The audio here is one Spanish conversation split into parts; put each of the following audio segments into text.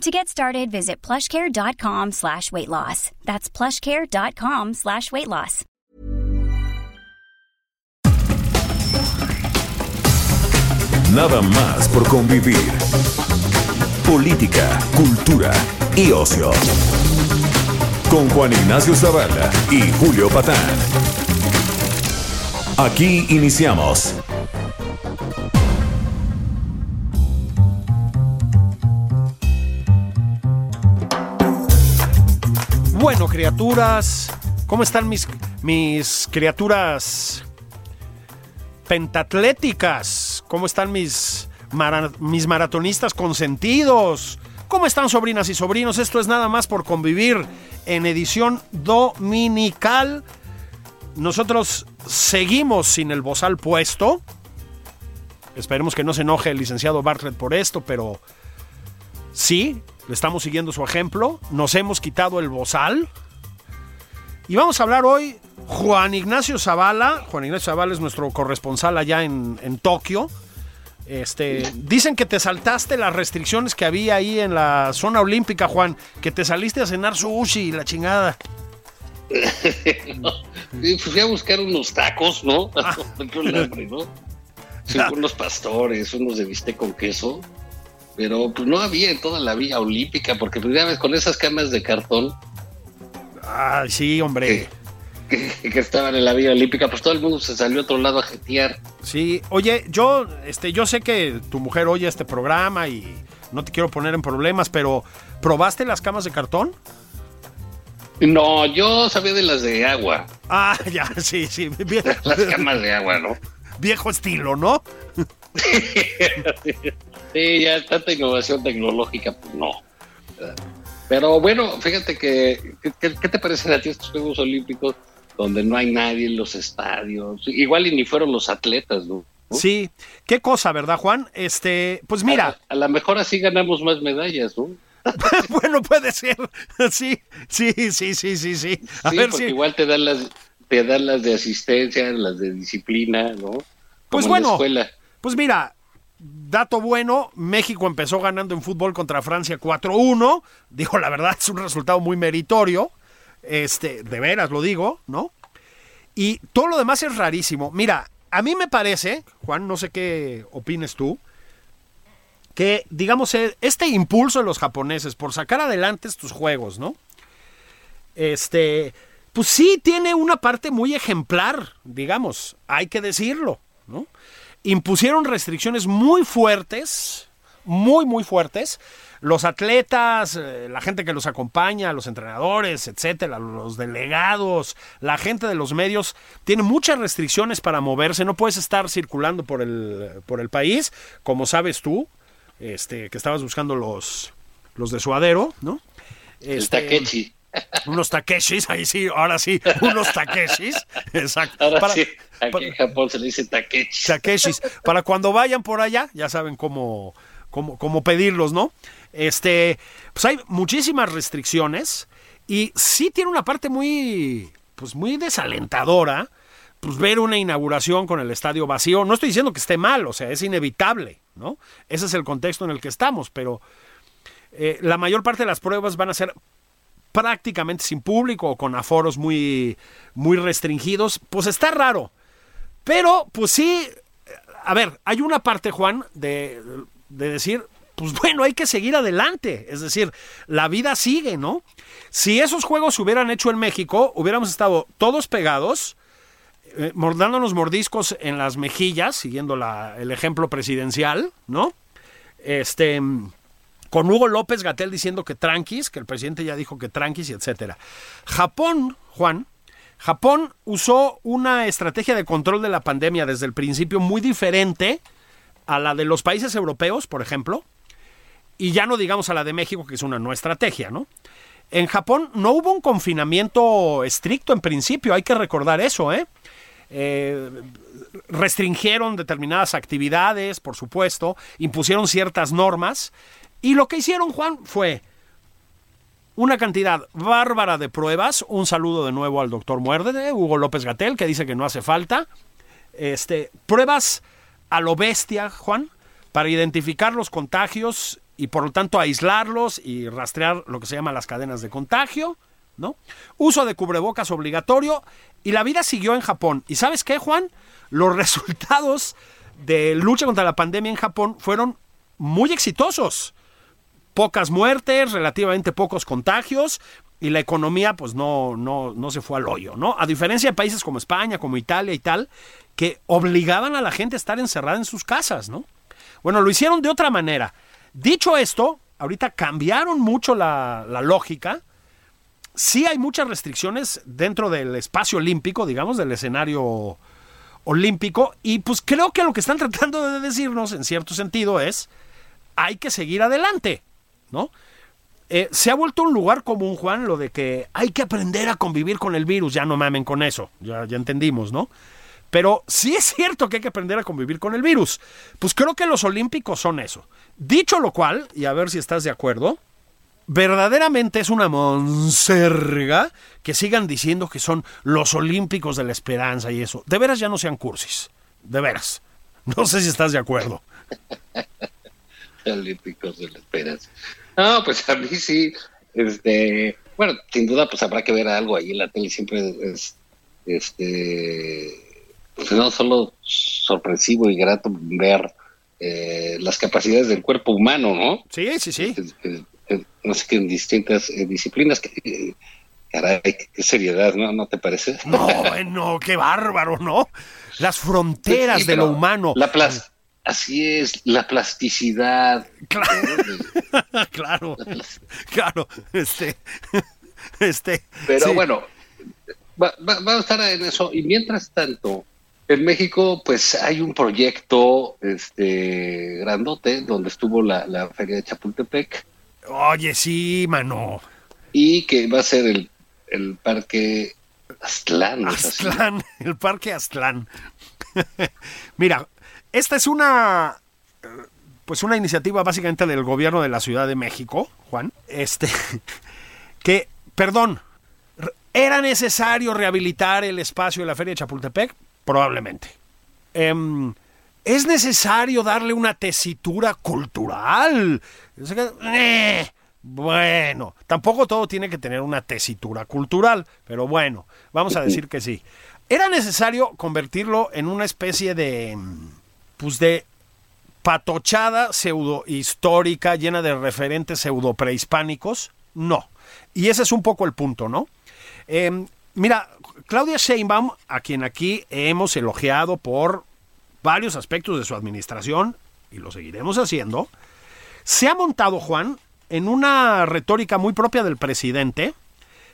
To get started, visit plushcare.com slash weight loss. That's plushcare.com slash weight loss. Nada más por convivir. Política, cultura y ocio. Con Juan Ignacio Zavala y Julio Patán. Aquí iniciamos. Bueno, criaturas, ¿cómo están mis, mis criaturas pentatléticas? ¿Cómo están mis, mis maratonistas consentidos? ¿Cómo están sobrinas y sobrinos? Esto es nada más por convivir en edición dominical. Nosotros seguimos sin el bozal puesto. Esperemos que no se enoje el licenciado Bartlett por esto, pero sí, le estamos siguiendo su ejemplo. Nos hemos quitado el bozal. Y vamos a hablar hoy Juan Ignacio Zavala. Juan Ignacio Zavala es nuestro corresponsal allá en, en Tokio. Este, dicen que te saltaste las restricciones que había ahí en la zona olímpica, Juan, que te saliste a cenar sushi y la chingada. Sí, fui a buscar unos tacos, ¿no? Hambre, ¿no? Unos pastores, unos de bistec con queso. Pero pues no había en toda la vía olímpica, porque pues, ya ves, con esas camas de cartón Ay, sí, hombre. que, que estaban en la vía olímpica, pues todo el mundo se salió a otro lado a jetear. Sí, oye, yo, este, yo sé que tu mujer oye este programa y no te quiero poner en problemas, pero ¿probaste las camas de cartón? No, yo sabía de las de agua, Ah, ya, sí, sí, las camas de agua, ¿no? viejo estilo, ¿no? Sí, ya tanta innovación tecnológica, pues no. Pero bueno, fíjate que, ¿qué, te parecen a ti estos Juegos Olímpicos donde no hay nadie en los estadios? Igual y ni fueron los atletas, ¿no? Sí, qué cosa, ¿verdad, Juan? Este, pues mira, A, lo mejor así ganamos más medallas, ¿no? bueno, puede ser, sí, sí, sí, sí, sí, sí. A sí, ver porque si, igual te dan las te dan las de asistencia, las de disciplina, ¿no? Como Pues en bueno. la escuela. pues mira, dato bueno, México empezó ganando en fútbol contra Francia 4-1, digo, la verdad es un resultado muy meritorio, este, de veras lo digo, ¿no? Y todo lo demás es rarísimo. Mira, a mí me parece, Juan, no sé qué opines tú, que, digamos, eh, este impulso de los japoneses por sacar adelante estos juegos, ¿no? Este, pues sí tiene una parte muy ejemplar, digamos, hay que decirlo, ¿no? Impusieron restricciones muy fuertes, muy, muy fuertes. Los atletas, eh, la gente que los acompaña, los entrenadores, etcétera, los delegados, la gente de los medios, tiene muchas restricciones para moverse. No puedes estar circulando por el, por el país, como sabes tú, este, que estabas buscando los, los de suadero, ¿no? Este. Unos Takeshis, ahí sí, ahora sí, unos Takeshis, exacto. Ahora Para- sí, aquí para- en Japón se le dice Takechi. Takeshis, para cuando vayan por allá, ya saben cómo, cómo, cómo pedirlos, ¿no? Este, pues hay muchísimas restricciones y sí tiene una parte muy, pues muy desalentadora, pues ver una inauguración con el estadio vacío. No estoy diciendo que esté mal, o sea, es inevitable, ¿no? Ese es el contexto en el que estamos, pero eh, la mayor parte de las pruebas van a ser prácticamente sin público o con aforos muy, muy restringidos, pues está raro. Pero, pues sí, a ver, hay una parte, Juan, de, de decir, pues bueno, hay que seguir adelante. Es decir, la vida sigue, ¿no? Si esos juegos se hubieran hecho en México, hubiéramos estado todos pegados, eh, mor- dándonos mordiscos en las mejillas, siguiendo la- el ejemplo presidencial, ¿no? Este con Hugo López Gatel diciendo que tranquis, que el presidente ya dijo que tranquis y etcétera. Japón, Juan, Japón usó una estrategia de control de la pandemia desde el principio muy diferente a la de los países europeos, por ejemplo, y ya no digamos a la de México, que es una no estrategia, ¿no? En Japón no hubo un confinamiento estricto en principio, hay que recordar eso, ¿eh? Eh, restringieron determinadas actividades, por supuesto, impusieron ciertas normas, y lo que hicieron, Juan, fue una cantidad bárbara de pruebas. Un saludo de nuevo al doctor Muerde, Hugo López Gatel, que dice que no hace falta. Este, pruebas a lo bestia, Juan, para identificar los contagios y por lo tanto aislarlos y rastrear lo que se llama las cadenas de contagio, ¿no? Uso de cubrebocas obligatorio y la vida siguió en Japón. ¿Y sabes qué, Juan? Los resultados de lucha contra la pandemia en Japón fueron muy exitosos. Pocas muertes, relativamente pocos contagios y la economía pues no, no, no se fue al hoyo, ¿no? A diferencia de países como España, como Italia y tal, que obligaban a la gente a estar encerrada en sus casas, ¿no? Bueno, lo hicieron de otra manera. Dicho esto, ahorita cambiaron mucho la, la lógica. Sí hay muchas restricciones dentro del espacio olímpico, digamos, del escenario olímpico, y pues creo que lo que están tratando de decirnos, en cierto sentido, es hay que seguir adelante, ¿no? Eh, se ha vuelto un lugar común, Juan, lo de que hay que aprender a convivir con el virus. Ya no mamen con eso, ya, ya entendimos, ¿no? Pero sí es cierto que hay que aprender a convivir con el virus. Pues creo que los olímpicos son eso. Dicho lo cual, y a ver si estás de acuerdo, verdaderamente es una monserga que sigan diciendo que son los olímpicos de la esperanza y eso. De veras ya no sean cursis. De veras. No sé si estás de acuerdo. olímpicos de la esperanza. No, pues a mí sí. Este, bueno, sin duda, pues habrá que ver algo ahí en la tele. Siempre es, este, pues no solo sorpresivo y grato ver eh, las capacidades del cuerpo humano, ¿no? Sí, sí, sí. no sé qué en distintas eh, disciplinas. Que, caray, qué seriedad, ¿no? ¿No te parece? No, bueno, qué bárbaro, ¿no? Las fronteras Sí, de lo humano. La plas- así es, la plasticidad. Claro, claro, claro, este, este. Pero sí. bueno, va, va- va a estar en eso. Y mientras tanto, en México, pues hay un proyecto este grandote donde estuvo la, la feria de Chapultepec Oye, sí, mano. y que va a ser el, el parque Aztlán. Aztlán, el parque Aztlán. Mira, esta es una pues una iniciativa básicamente del gobierno de la Ciudad de México, Juan. Este que, perdón, ¿era necesario rehabilitar el espacio de la Feria de Chapultepec? Probablemente. Em, ¿Es necesario darle una tesitura cultural? Eh, bueno, tampoco todo tiene que tener una tesitura cultural, pero bueno, vamos a decir que sí. ¿Era necesario convertirlo en una especie de, mm, pues de patochada pseudo histórica llena de referentes pseudo prehispánicos? No. Y ese es un poco el punto, ¿no? Eh, mira, Claudia Sheinbaum, a quien aquí hemos elogiado por varios aspectos de su administración, y lo seguiremos haciendo, se ha montado, Juan, en una retórica muy propia del presidente,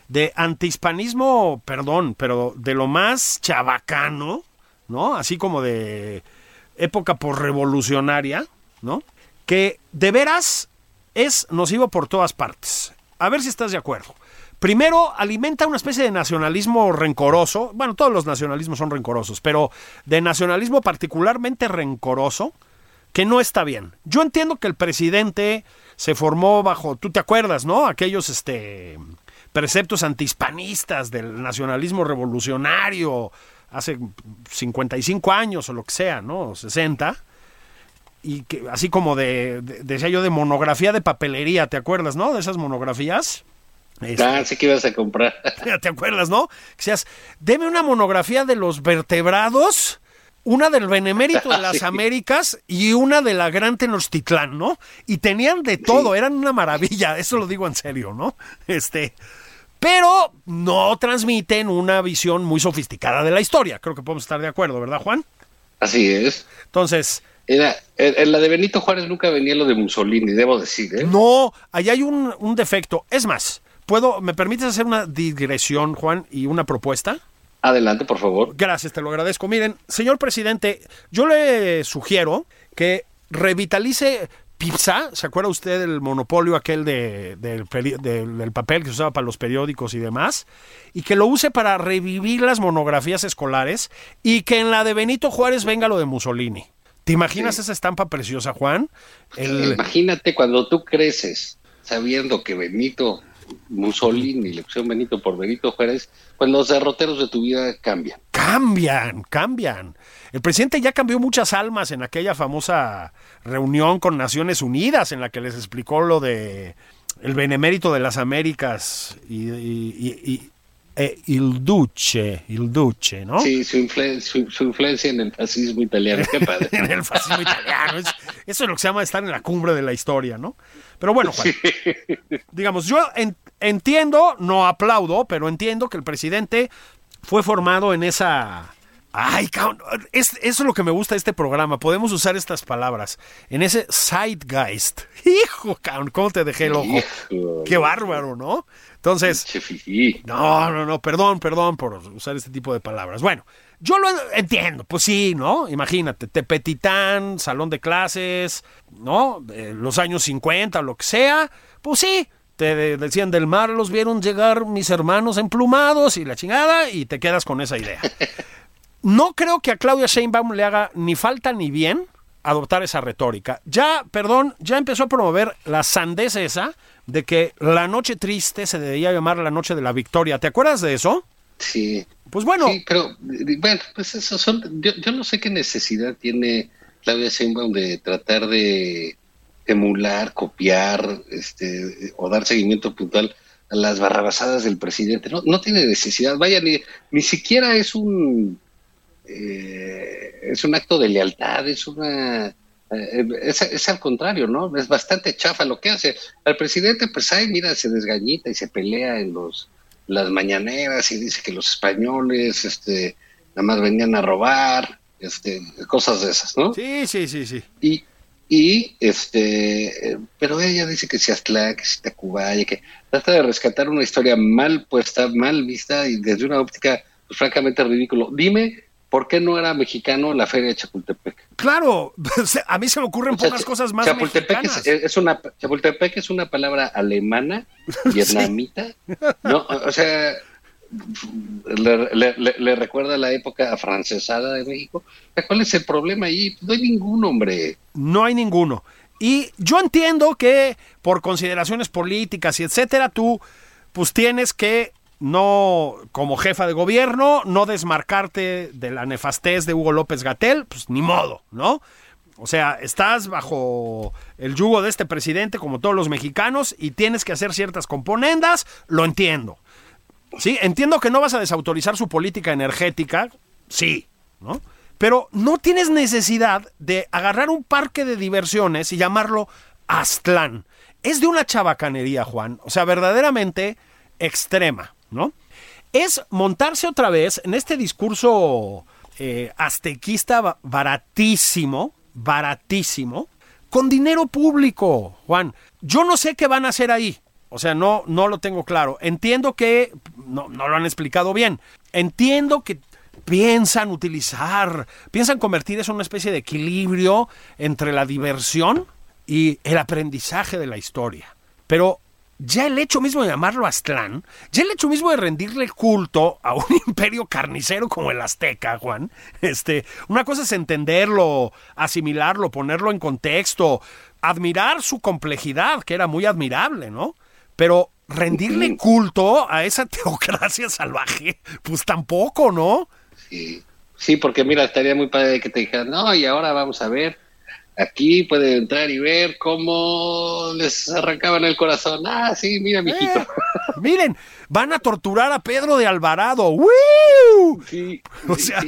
de antihispanismo, perdón, pero de lo más chabacano, ¿no? Así como de época revolucionaria, ¿no? Que de veras es nocivo por todas partes. A ver si estás de acuerdo. Primero, alimenta una especie de nacionalismo rencoroso. Bueno, todos los nacionalismos son rencorosos, pero de nacionalismo particularmente rencoroso, que no está bien. Yo entiendo que el presidente se formó bajo, tú te acuerdas, ¿no? Aquellos este preceptos antihispanistas del nacionalismo revolucionario hace 55 años o lo que sea, ¿no? 60 y que así como de, de, decía yo de monografía de papelería, ¿te acuerdas, no? De esas monografías. Este, ah, sí que ibas a comprar. ¿Te acuerdas, no? Que seas, deme una monografía de los vertebrados, una del Benemérito de las sí. Américas y una de la Gran Tenochtitlán, ¿no? Y tenían de todo, sí. eran una maravilla, eso lo digo en serio, ¿no? Este, pero no transmiten una visión muy sofisticada de la historia. Creo que podemos estar de acuerdo, ¿verdad, Juan? Así es. Entonces, era, en la de Benito Juárez nunca venía lo de Mussolini, debo decir, ¿eh? No, ahí hay un, un defecto. Es más, ¿puedo, ¿me permites hacer una digresión, Juan, y una propuesta? Adelante, por favor. Gracias, te lo agradezco. Miren, señor presidente, yo le sugiero que revitalice Pizza, ¿se acuerda usted del monopolio aquel de, del, del, papel que se usaba para los periódicos y demás? Y que lo use para revivir las monografías escolares y que en la de Benito Juárez venga lo de Mussolini. ¿Te imaginas esa estampa preciosa, Juan? Imagínate cuando tú creces sabiendo que Benito Mussolini, le pusieron Benito por Benito Juárez, pues los derroteros de tu vida cambian. Cambian, cambian. El presidente ya cambió muchas almas en aquella famosa reunión con Naciones Unidas en la que les explicó lo de el benemérito de las Américas y, e il Duce, il Duce, ¿no? Sí, su, influencia en el fascismo italiano, qué padre. en el fascismo italiano, eso es lo que se llama estar en la cumbre de la historia, ¿no? Pero bueno, Juan, digamos, yo entiendo, no aplaudo, pero entiendo que el presidente fue formado en esa... Ay, es, eso es lo que me gusta de este programa. Podemos usar estas palabras. En ese zeitgeist. Hijo, ¿cómo te dejé el ojo? Qué bárbaro, ¿no? Entonces, no, no, no, perdón, perdón por usar este tipo de palabras. Bueno, yo lo entiendo, pues sí, ¿no? Imagínate, Tepetitán, salón de clases, ¿no? los años 50, lo que sea, pues sí, te decían del mar, los vieron llegar mis hermanos emplumados y la chingada, y te quedas con esa idea. No creo que a Claudia Sheinbaum le haga ni falta ni bien adoptar esa retórica. Ya, perdón, ya empezó a promover la sandez esa de que la noche triste se debía llamar la noche de la victoria. ¿Te acuerdas de eso? Sí. Pues bueno. Sí, pero bueno, pues eso son. Yo, no sé qué necesidad tiene Claudia Sheinbaum de tratar de emular, copiar, este, o dar seguimiento puntual a las barrabasadas del presidente. No, no tiene necesidad. Vaya, ni, ni siquiera es un eh, es un acto de lealtad, es una eh, es, al contrario, ¿no? Es bastante chafa lo que hace. Al presidente, pues, ay, mira, se desgañita y se pelea en los las mañaneras y dice que los españoles, este, nada más venían a robar, este, cosas de esas, ¿no? Sí, sí, sí, sí. Y, y este, pero ella dice que si Aztlán, que si Tacubaya, que trata de rescatar una historia mal puesta, mal vista y desde una óptica, pues, francamente ridículo. Dime ¿por qué no era mexicano la feria de Chapultepec? Claro, a mí se me ocurren pocas cosas más Chapultepec Es, una Chapultepec es una palabra alemana, vietnamita, ¿no? O sea, le, recuerda la época afrancesada de México. ¿Cuál es el problema ahí? No hay ningún hombre. No hay ninguno. Y yo entiendo que por consideraciones políticas y etcétera, tú pues tienes que no, como jefa de gobierno, no desmarcarte de la nefastez de Hugo López Gatel, pues ni modo, ¿no? O sea, estás bajo el yugo de este presidente como todos los mexicanos y tienes que hacer ciertas componendas, lo entiendo. Sí, entiendo que no vas a desautorizar su política energética, sí, ¿no? Pero no tienes necesidad de agarrar un parque de diversiones y llamarlo Aztlán. Es de una chabacanería, Juan. O sea, verdaderamente extrema. ¿No? Es montarse otra vez en este discurso eh, aztequista baratísimo, baratísimo, con dinero público, Juan. Yo no sé qué van a hacer ahí. O sea, no, no lo tengo claro. Entiendo que no, no lo han explicado bien. Entiendo que piensan utilizar, piensan convertir eso en una especie de equilibrio entre la diversión y el aprendizaje de la historia. Pero ya el hecho mismo de llamarlo Aztlán, ya el hecho mismo de rendirle culto a un imperio carnicero como el azteca, Juan, este, una cosa es entenderlo, asimilarlo, ponerlo en contexto, admirar su complejidad, que era muy admirable, ¿no? Pero rendirle culto a esa teocracia salvaje, pues tampoco, ¿no? Sí, sí, porque mira, estaría muy padre que te dijeran, no, y ahora vamos a ver Aquí puede entrar y ver cómo les arrancaban el corazón. Ah, sí, mira, mijito. Eh, miren, van a torturar a Pedro de Alvarado. Sí, o sea...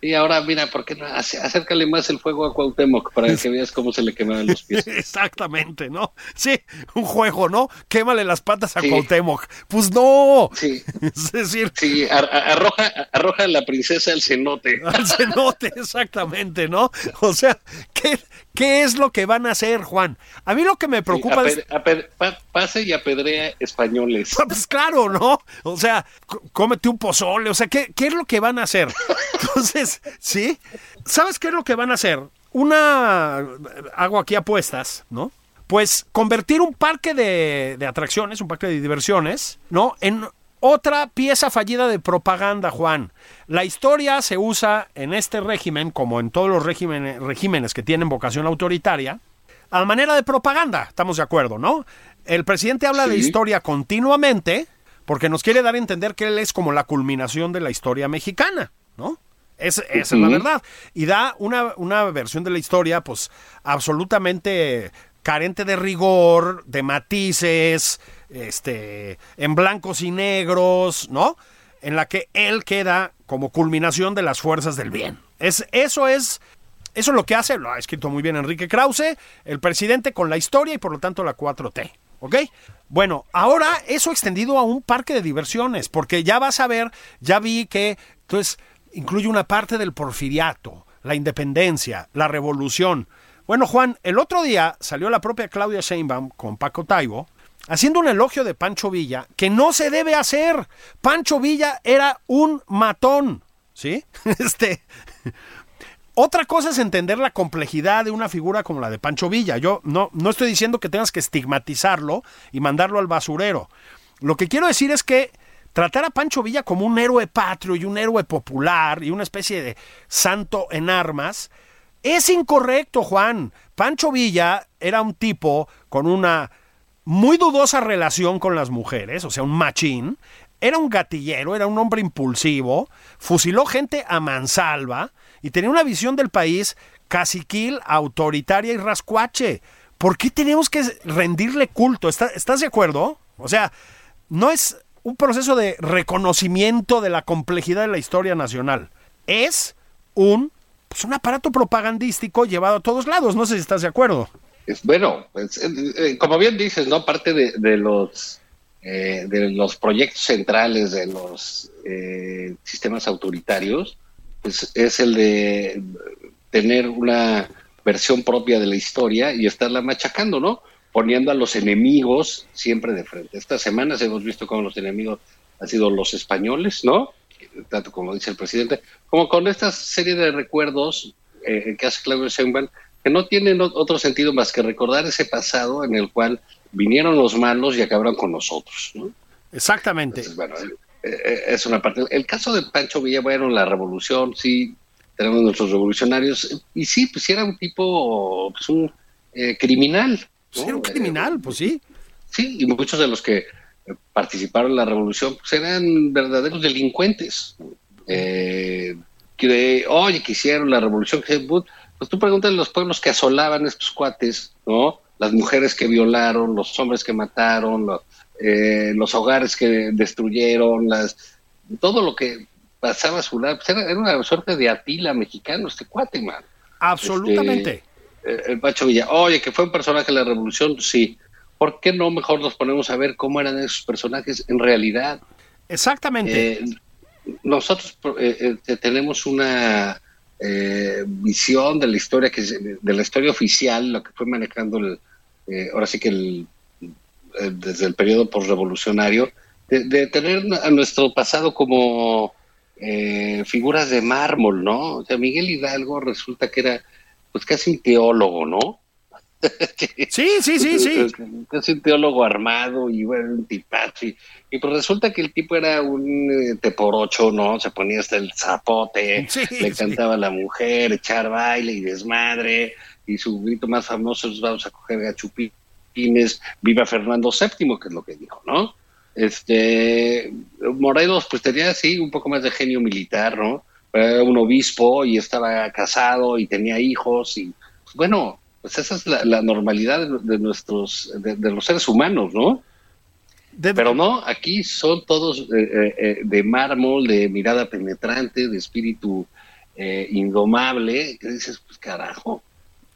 Y ahora, mira, ¿por qué no? Acércale más el fuego a Cuauhtémoc para que veas cómo se le quemaban los pies. Exactamente, ¿no? Sí, un juego, ¿no? Quémale las patas a Cuauhtémoc. Pues no. Sí. Es decir... Sí, arroja, arroja a la princesa al cenote. Al cenote, exactamente, ¿no? O sea, ¿qué, ¿qué es lo que van a hacer, Juan? A mí lo que me preocupa es... pase y apedrea españoles. Pues claro, ¿no? O sea, cómete un pozole, o sea, ¿qué, ¿qué es lo que van a hacer? Entonces, ¿sí? ¿Sabes qué es lo que van a hacer? una, hago aquí apuestas, ¿no? Pues convertir un parque de, de atracciones, un parque de diversiones, ¿no? En otra pieza fallida de propaganda, Juan. La historia se usa en este régimen, como en todos los regímenes, regímenes que tienen vocación autoritaria, a manera de propaganda, estamos de acuerdo, ¿no? El presidente habla de historia continuamente porque nos quiere dar a entender que él es como la culminación de la historia mexicana, ¿no? Es- esa es la verdad. Y da una, una versión de la historia, pues, absolutamente carente de rigor, de matices, este, en blancos y negros, ¿no? En la que él queda como culminación de las fuerzas del bien. Es, eso es eso es lo que hace, lo ha escrito muy bien Enrique Krause, el presidente con la historia y por lo tanto la 4T. ¿Ok? Bueno, ahora eso extendido a un parque de diversiones, porque ya vas a ver, ya vi que entonces incluye una parte del porfiriato, la independencia, la revolución. Bueno, Juan, el otro día salió la propia Claudia Sheinbaum con Paco Taibo haciendo un elogio de Pancho Villa que no se debe hacer. Pancho Villa era un matón, ¿sí? Este otra cosa es entender la complejidad de una figura como la de Pancho Villa. Yo no, no estoy diciendo que tengas que estigmatizarlo y mandarlo al basurero. Lo que quiero decir es que tratar a Pancho Villa como un héroe patrio y un héroe popular y una especie de santo en armas es incorrecto, Juan. Pancho Villa era un tipo con una muy dudosa relación con las mujeres, o sea, un machín. Era un gatillero, era un hombre impulsivo, fusiló gente a mansalva y tenía una visión del país caciquil, autoritaria y rascuache. ¿Por qué tenemos que rendirle culto? ¿Está- ¿Estás de acuerdo? O sea, no es un proceso de reconocimiento de la complejidad de la historia nacional. Es un, pues, un aparato propagandístico llevado a todos lados. No sé si estás de acuerdo. Es, bueno, pues, eh, eh, como bien dices, ¿no? Parte de, de los eh, de los proyectos centrales de los eh, sistemas autoritarios pues, es el de tener una versión propia de la historia y estarla machacando, ¿no? Poniendo a los enemigos siempre de frente. Estas semanas hemos visto cómo los enemigos han sido los españoles, ¿no? Tanto como dice el presidente, como con esta serie de recuerdos eh, que hace Claudio Sheinbaum, que no tienen otro sentido más que recordar ese pasado en el cual vinieron los malos y acabaron con nosotros, ¿no? Exactamente. Entonces, bueno, eh, eh, es una parte. El caso de Pancho Villa, bueno, la revolución, sí, tenemos nuestros revolucionarios, y sí, pues era un tipo, pues un eh, criminal. ¿no? Sí, era un criminal, pues sí. Sí, y muchos de los que participaron en la revolución pues eran verdaderos delincuentes. Eh, que, oye, que hicieron la revolución, que, pues tú preguntas los pueblos que asolaban estos cuates, ¿no? Las mujeres que violaron, los hombres que mataron, los, eh, los hogares que destruyeron, las todo lo que pasaba a su lado, pues era, era una suerte de Atila mexicano, este cuate, man. Absolutamente. Eh, el Pacho Villa, oye, que fue un personaje de la revolución, sí. ¿Por qué no mejor nos ponemos a ver cómo eran esos personajes en realidad? Exactamente. Eh, nosotros eh, eh, tenemos una eh, visión de la historia que de la historia oficial, lo que fue manejando el, eh, ahora sí que el, eh, desde el periodo postrevolucionario, de, de tener a nuestro pasado como eh, figuras de mármol, ¿no? O sea, Miguel Hidalgo resulta que era pues casi un teólogo, ¿no? sí, sí, sí, sí. Casi un teólogo armado y bueno, un tipazo. Y, y pues resulta que el tipo era un eh, teporocho, ¿no? Se ponía hasta el zapote, Sí, le sí. cantaba a la mujer, echar baile y desmadre. Y su grito más famoso es vamos a coger gachupines, viva Fernando VII, que es lo que dijo, ¿no? Este, Morelos pues tenía así un poco más de genio militar, ¿no? Era un obispo y estaba casado y tenía hijos y pues, bueno, pues esa es la, la normalidad de, de nuestros, de, de los seres humanos, ¿no? De- Pero no, aquí son todos eh, eh, eh, de mármol, de mirada penetrante, de espíritu eh, indomable, que dices, pues carajo,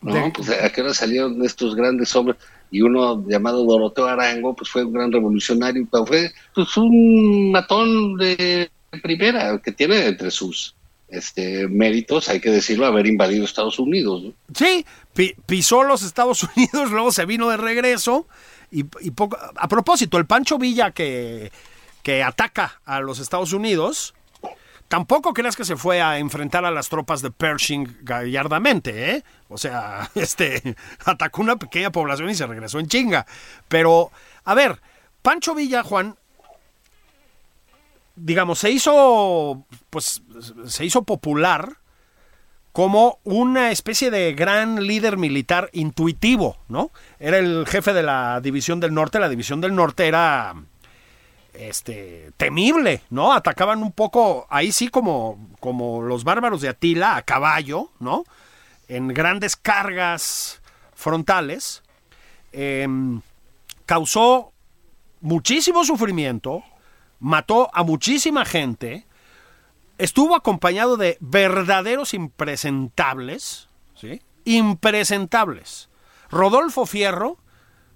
¿no? Pues a qué hora salieron estos grandes hombres y uno llamado Doroteo Arango, pues fue un gran revolucionario, fue pues un matón de primera, que tiene entre sus este méritos, hay que decirlo, haber invadido Estados Unidos. Sí, pi- pisó los Estados Unidos, luego se vino de regreso. Y, y poco, a propósito, el Pancho Villa que, que ataca a los Estados Unidos tampoco creas que se fue a enfrentar a las tropas de Pershing gallardamente, ¿eh? O sea, este, atacó una pequeña población y se regresó en chinga. Pero, a ver, Pancho Villa, Juan, digamos, se hizo, pues, se hizo popular como una especie de gran líder militar intuitivo, ¿no? Era el jefe de la División del Norte, la División del Norte era este temible, ¿no? Atacaban un poco ahí sí como como los bárbaros de Atila a caballo, ¿no? En grandes cargas frontales. Em, causó muchísimo sufrimiento, mató a muchísima gente, estuvo acompañado de verdaderos impresentables, ¿sí? Impresentables. Rodolfo Fierro,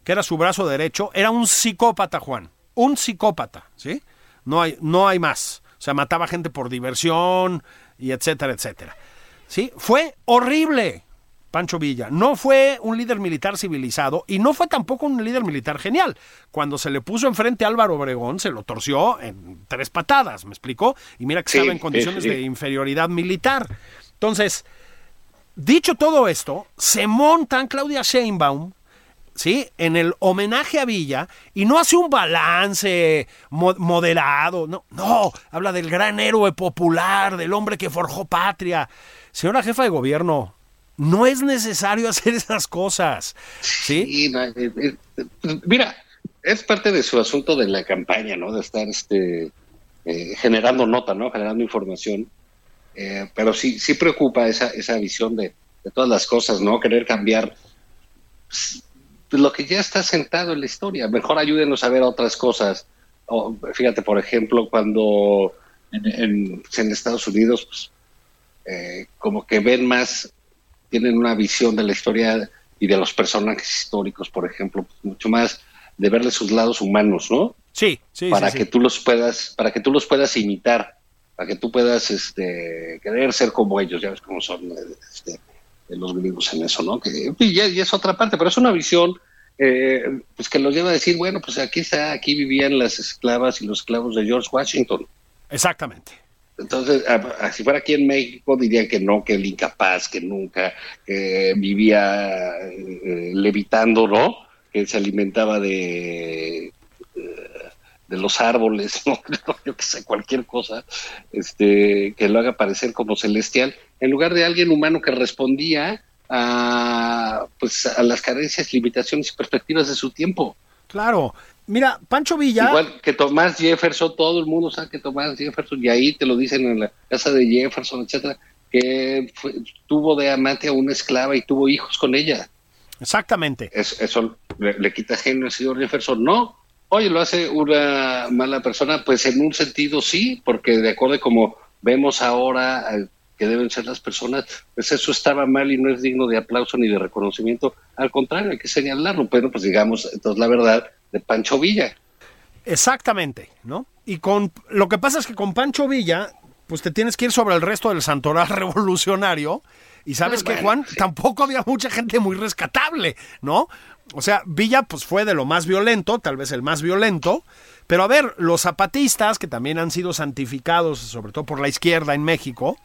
que era su brazo derecho, era un psicópata, Juan. Un psicópata, ¿sí? No hay, no hay más. O sea, mataba gente por diversión y etcétera, etcétera. ¿Sí? Fue horrible. Pancho Villa. No fue un líder militar civilizado y no fue tampoco un líder militar genial. Cuando se le puso enfrente a Álvaro Obregón, se lo torció en tres patadas, ¿me explicó? Y mira que estaba en condiciones de inferioridad militar. Entonces, dicho todo esto, se montan Claudia Sheinbaum, ¿sí? En el homenaje a Villa y no hace un balance moderado, no, no, habla del gran héroe popular, del hombre que forjó patria. Señora jefa de gobierno, no es necesario hacer esas cosas. Sí, eh, eh, mira, es parte de su asunto de la campaña, ¿no? De estar este, eh, generando nota, ¿no? Generando información. pero sí, sí preocupa esa, esa visión de, todas las cosas, ¿no? Querer cambiar pues, lo que ya está sentado en la historia. Mejor ayúdenos a ver otras cosas. fíjate, por ejemplo, cuando en, en, Estados Unidos, pues, como que ven más tienen una visión de la historia y de los personajes históricos, por ejemplo, pues, mucho más de verle sus lados humanos, ¿no? Sí, sí. Para que tú los puedas, para que tú los puedas imitar, para que tú puedas, este, querer ser como ellos, ya ves cómo son este, los gringos en eso, ¿no? Que y es otra parte, pero es una visión, eh, pues que los lleva a decir, bueno, pues aquí está, aquí vivían las esclavas y los esclavos de George Washington. Exactamente. Entonces, si fuera aquí en México, dirían que no, que el incapaz, que nunca vivía eh, levitando, ¿no? Que se alimentaba de, eh, de los árboles, ¿no? Yo que sé, cualquier cosa, este, que lo haga parecer como celestial, en lugar de alguien humano que respondía a, pues, a las carencias, limitaciones y perspectivas de su tiempo. Claro, Mira, Pancho Villa. Igual que Tomás Jefferson, todo el mundo sabe que Tomás Jefferson, y ahí te lo dicen en la casa de Jefferson, etcétera, que tuvo de amante a una esclava y tuvo hijos con ella. Exactamente. eso le, quita genio al señor Jefferson. No, oye, lo hace una mala persona, pues en un sentido sí, porque de acuerdo a como vemos ahora que deben ser las personas, pues eso estaba mal y no es digno de aplauso ni de reconocimiento. Al contrario, hay que señalarlo, pero pues digamos, entonces la verdad de Pancho Villa. Exactamente, ¿no? Y con lo que pasa es que con Pancho Villa, pues te tienes que ir sobre el resto del santoral revolucionario. Y sabes que, Juan, tampoco había mucha gente muy rescatable, ¿no? O sea, Villa pues fue de lo más violento, tal vez el más violento, pero a ver, los zapatistas, que también han sido santificados, sobre todo por la izquierda en México,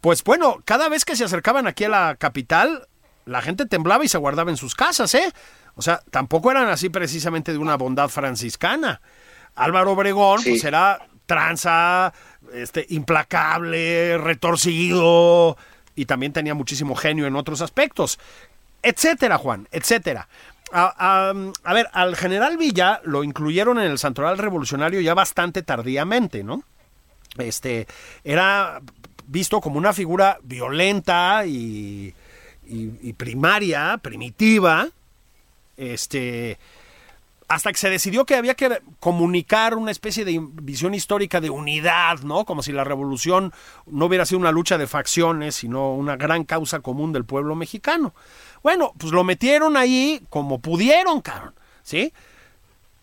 pues bueno, cada vez que se acercaban aquí a la capital, la gente temblaba y se guardaba en sus casas, ¿eh? O sea, tampoco eran así precisamente de una bondad franciscana. Álvaro Obregón, pues era tranza, este, implacable, retorcido, y también tenía muchísimo genio en otros aspectos. Etcétera, Juan, etcétera. A, a, ver, al general Villa lo incluyeron en el santoral revolucionario ya bastante tardíamente, ¿no? Este, era visto como una figura violenta y, y primaria, primitiva, este, hasta que se decidió que había que comunicar una especie de visión histórica de unidad, ¿no? Como si la revolución no hubiera sido una lucha de facciones, sino una gran causa común del pueblo mexicano. Bueno, pues lo metieron ahí como pudieron, cabrón, ¿sí?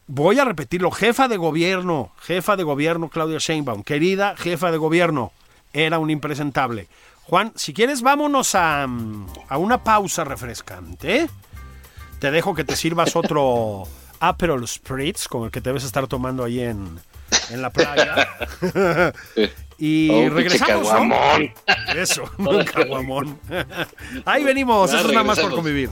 Voy a repetirlo, jefa de gobierno, jefa de gobierno Claudia Sheinbaum, querida jefa de gobierno, era un impresentable. Juan, si quieres vámonos a, a una pausa refrescante, te dejo que te sirvas otro Aperol Spritz, con el que te debes estar tomando ahí en, en la playa. y Oh, regresamos, ¿no? Eso, un caguamón. Ahí venimos, Ya eso es nada más por convivir.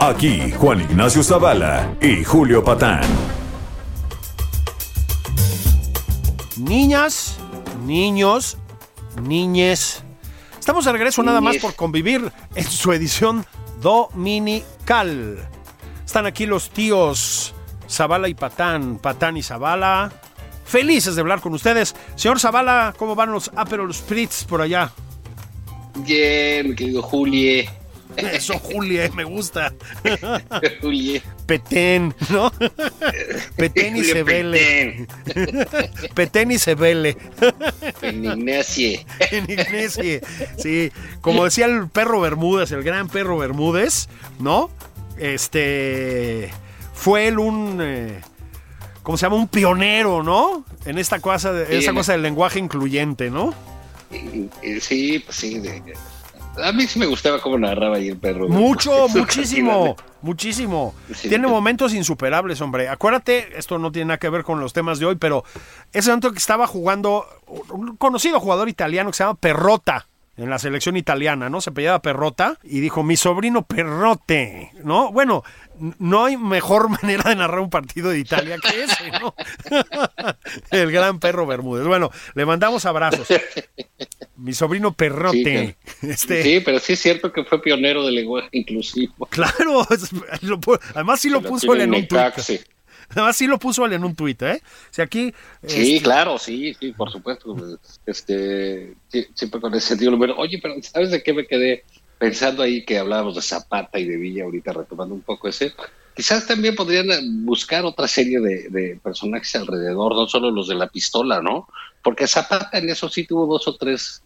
Aquí Juan Ignacio Zavala y Julio Patán. Niñas, niños, niñes. Estamos de regreso nada más por convivir en su edición dominical. Están aquí los tíos Zavala y Patán, Patán y Zavala. Felices de hablar con ustedes. Señor Zavala, ¿cómo van los Aperol Spritz por allá? Bien, mi querido Julie. Eso, Julie, me gusta. Julie. Petén, ¿no? Petén y se vele. Petén. Y se vele. En Ignacie. en Iglesia. Sí, como decía el perro Bermúdez, el gran perro Bermúdez, ¿no? Este fue él un eh, ¿cómo se llama? Un pionero, ¿no? En esta cosa de, Sí, en- cosa del lenguaje incluyente, ¿no? Y- y- Sí, pues sí. de- a mí sí me gustaba cómo narraba ahí el perro. Mucho, Eso, muchísimo, muchísimo. Sí. Tiene momentos insuperables, hombre. Acuérdate, esto no tiene nada que ver con los temas de hoy, pero ese momento que estaba jugando un conocido jugador italiano que se llama Perrota en la selección italiana, ¿no? Se apellidaba Perrota y dijo, mi sobrino Perrote, ¿no? Bueno, no hay mejor manera de narrar un partido de Italia que ese, ¿no? El gran perro Bermúdez. Bueno, le mandamos abrazos. Mi sobrino Perrote. Sí, este, Sí, pero sí es cierto que fue pionero del lenguaje inclusivo. Claro, además sí lo puso él en un. Necaxe. Además sí lo puso él en un tuit, ¿eh? Sea, aquí... Sí, este, claro, sí, sí, por supuesto. Este, siempre con ese sentido. Pero, oye, pero ¿sabes de qué me quedé pensando ahí que hablábamos de Zapata y de Villa ahorita retomando un poco ese? Quizás también podrían eh, buscar otra serie de, de personajes alrededor, no solo los de la pistola, ¿no? Porque Zapata en eso sí tuvo dos o tres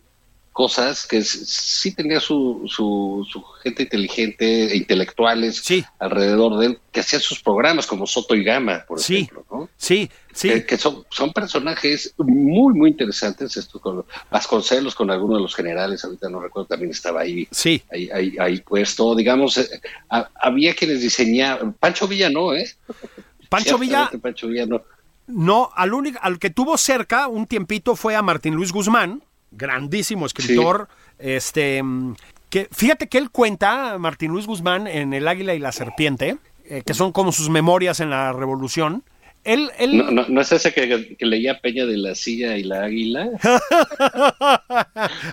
cosas que sí tenía su, su, su gente inteligente e intelectuales Sí. alrededor de él que hacían sus programas como Soto y Gama, por Sí. ejemplo, ¿no? Sí, sí. que, que son, son personajes muy, muy interesantes. Esto con Vasconcelos, con algunos de los generales, ahorita no recuerdo, también estaba ahí, Sí, ahí, ahí, ahí puesto. Digamos, eh, ha- había quienes diseñaban. Pancho Villa no, ¿eh? Pancho Villa, Pancho Villa no. no, al, único, al que tuvo cerca un tiempito fue a Martín Luis Guzmán, grandísimo escritor, este, que fíjate que él cuenta, Martín Luis Guzmán, en El Águila y la Serpiente, eh, que son como sus memorias en la Revolución. Él, él, No, no, no es ese que, que leía Peña de la Silla y la Águila.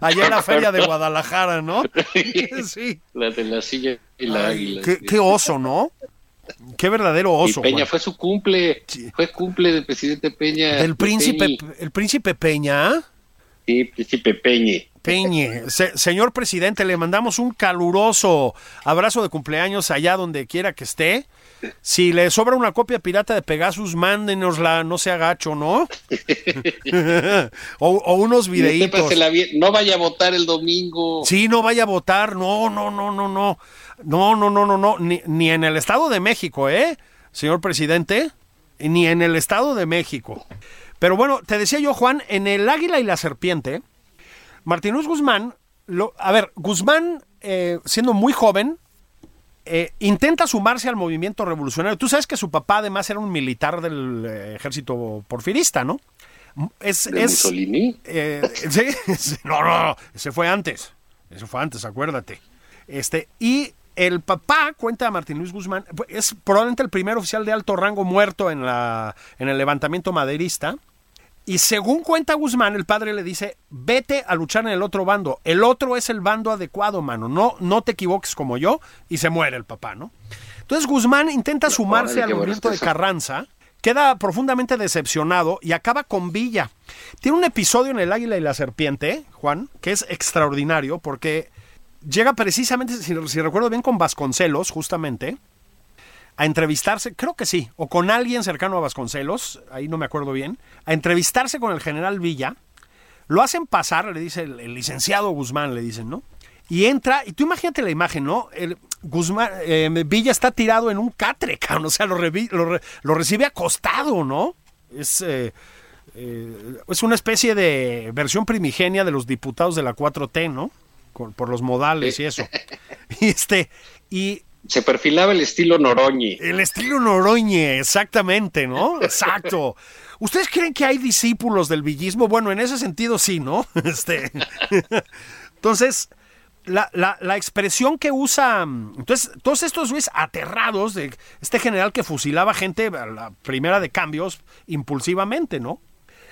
allá en la feria de Guadalajara, ¿no? Sí. La de la Silla y la Ay, Águila. qué, oso, ¿no? Qué verdadero Y oso. Peña Juan. fue su cumple, Sí. fue cumple del presidente Peña. Del príncipe, Peñi. el príncipe Peña. Sí, príncipe Peñe. Peñe, Se- señor presidente, le mandamos un caluroso abrazo de cumpleaños allá donde quiera que esté. Si le sobra una copia pirata de Pegasus, mándenosla, no sea gacho, ¿no? o, o unos videitos. No vaya a votar el domingo. Sí, no vaya a votar, no, no, no, no, no. No, no, no, no, no, ni, ni en el Estado de México, ¿eh? Señor presidente, ni en el Estado de México. Pero bueno, te decía yo, Juan, en el Águila y la Serpiente, Martín Luis Guzmán, lo, a ver, Guzmán, eh, siendo muy joven, eh, intenta sumarse al movimiento revolucionario. Tú sabes que su papá además era un militar del eh, ejército porfirista, ¿no? Es, de es, Mussolini. eh, sí, no, no, no, ese fue antes. Eso fue antes, acuérdate. Este, y el papá, cuenta Martín Luis Guzmán, es probablemente el primer oficial de alto rango muerto en, la, en el levantamiento maderista. Y según cuenta Guzmán, el padre le dice, vete a luchar en el otro bando. El otro es el bando adecuado, mano. No, no te equivoques como yo. Y se muere el papá, ¿no? Entonces Guzmán intenta sumarse al movimiento de Carranza, queda profundamente decepcionado y acaba con Villa. Tiene un episodio en El Águila y la Serpiente, Juan, que es extraordinario porque llega precisamente, si, si recuerdo bien, con Vasconcelos, justamente, a entrevistarse, creo que sí, o con alguien cercano a Vasconcelos, ahí no me acuerdo bien, a entrevistarse con el general Villa. Lo hacen pasar, le dice el, el licenciado Guzmán, le dicen, ¿no? Y entra, y tú imagínate la imagen, ¿no? El, Guzmán, eh, Villa está tirado en un catre, cabrón, o sea, lo, lo, re- lo recibe acostado, ¿no? Es, eh, eh, es una especie de versión primigenia de los diputados de la 4T, ¿no? Con- por los modales y eso. Y este, y Se perfilaba el estilo Noroñi. el estilo Noroñe, exactamente, ¿no? Exacto. ¿Ustedes creen que hay discípulos del villismo? Bueno, en ese sentido sí, ¿no? Este. Entonces, la, la- la expresión que usa. Entonces, todos estos güeyes aterrados de este general que fusilaba gente a la primera de cambios impulsivamente, ¿no?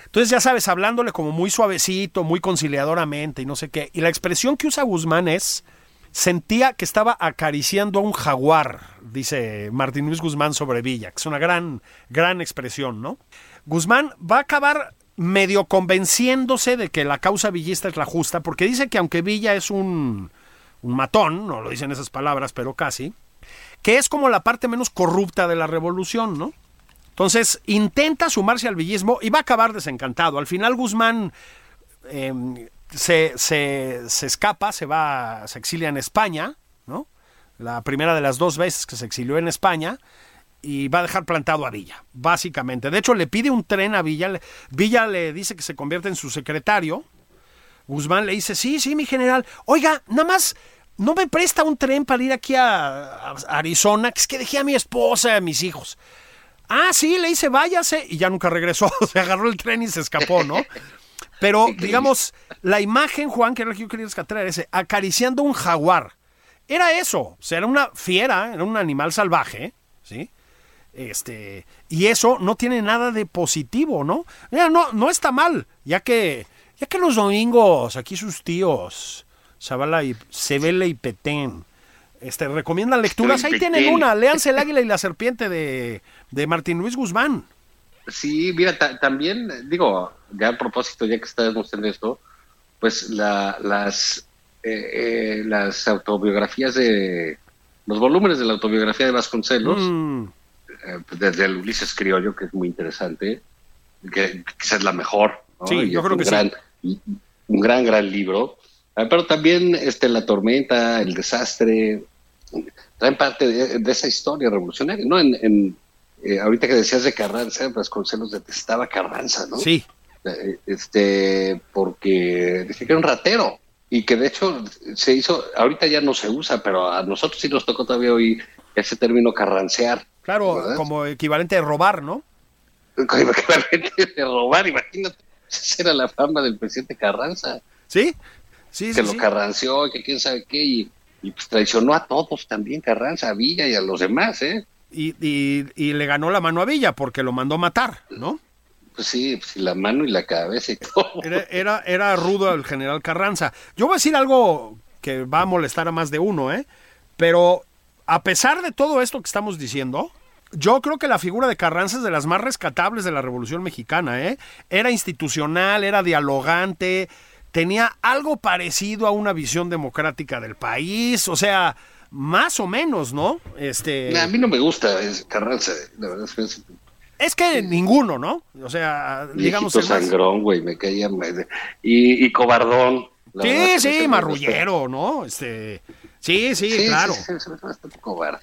Entonces, ya sabes, hablándole como muy suavecito, muy conciliadoramente y no sé qué. Y la expresión que usa Guzmán es. Sentía que estaba acariciando a un jaguar, dice Martín Luis Guzmán sobre Villa, que es una gran, gran expresión, ¿no? Guzmán va a acabar medio convenciéndose de que la causa villista es la justa, porque dice que aunque Villa es un, un matón, no lo dicen esas palabras, pero casi, que es como la parte menos corrupta de la revolución, ¿no? Entonces intenta sumarse al villismo y va a acabar desencantado. Al final Guzmán eh, se, se, se escapa, se va, se exilia en España, ¿no? La primera de las dos veces que se exilió en España y va a dejar plantado a Villa, básicamente. De hecho, le pide un tren a Villa. Villa le dice que se convierte en su secretario. Guzmán le dice, sí, sí, mi general. Oiga, nada más, no me presta un tren para ir aquí a, a Arizona, que es que dejé a mi esposa y a mis hijos. Ah, sí, le dice, váyase, y ya nunca regresó. Se agarró el tren y se escapó, ¿no? Pero, digamos, la imagen, Juan, que era lo que yo quería rescatar, era ese, acariciando un jaguar. Era eso, o sea, era una fiera, era un animal salvaje, ¿sí? Este, y eso no tiene nada de positivo, ¿no? Mira, no, no está mal, ya que, ya que los domingos aquí sus tíos, Zavala y Sebele y Petén, este, recomiendan lecturas, ahí tienen una, léanse El Águila y la Serpiente de, de Martín Luis Guzmán. Sí, mira, ta- también, digo, ya a propósito, ya que estamos en esto, pues la, las, eh, eh, las autobiografías de, los volúmenes de la autobiografía de Vasconcelos, Mm, eh, desde el Ulises Criollo, que es muy interesante, que quizás es la mejor. ¿no? Sí, Y yo creo un que sí. gran, Un gran, gran libro. Ah, Pero también este, La Tormenta, El Desastre, traen parte de, de esa historia revolucionaria, ¿no? En, en, eh, ahorita que decías de Carranza, Vasconcelos detestaba a Carranza, ¿no? sí, Eh, Este, porque decía que era un ratero y que de hecho se hizo, ahorita ya no se usa, pero a nosotros sí nos tocó todavía oír ese término carrancear. claro, ¿verdad? como equivalente a robar, ¿no? Como equivalente de robar, imagínate. Esa era la fama del presidente Carranza, Sí, sí, que sí. lo sí. carranceó y que quién sabe qué, y, y pues traicionó a todos también, Carranza, a Villa y a los demás, ¿eh? Y, y- y le ganó la mano a Villa porque lo mandó matar, ¿no? Pues sí, pues la mano y la cabeza y todo. Era, era, era rudo el general Carranza. Yo voy a decir algo que va a molestar a más de uno, ¿eh? Pero a pesar de todo esto que estamos diciendo, yo creo que la figura de Carranza es de las más rescatables de la Revolución Mexicana, ¿eh? Era institucional, era dialogante, tenía algo parecido a una visión democrática del país, o sea, más o menos, ¿no? Este, A mí no me gusta Carranza, la verdad es que es es que ninguno, ¿no? O sea, digamos el más- sangrón, güey, me caía y, y cobardón. verdad, Sí, sí, marrullero, ¿no? Este, sí, sí, Sí, claro. sí, sí, bastante cobarde.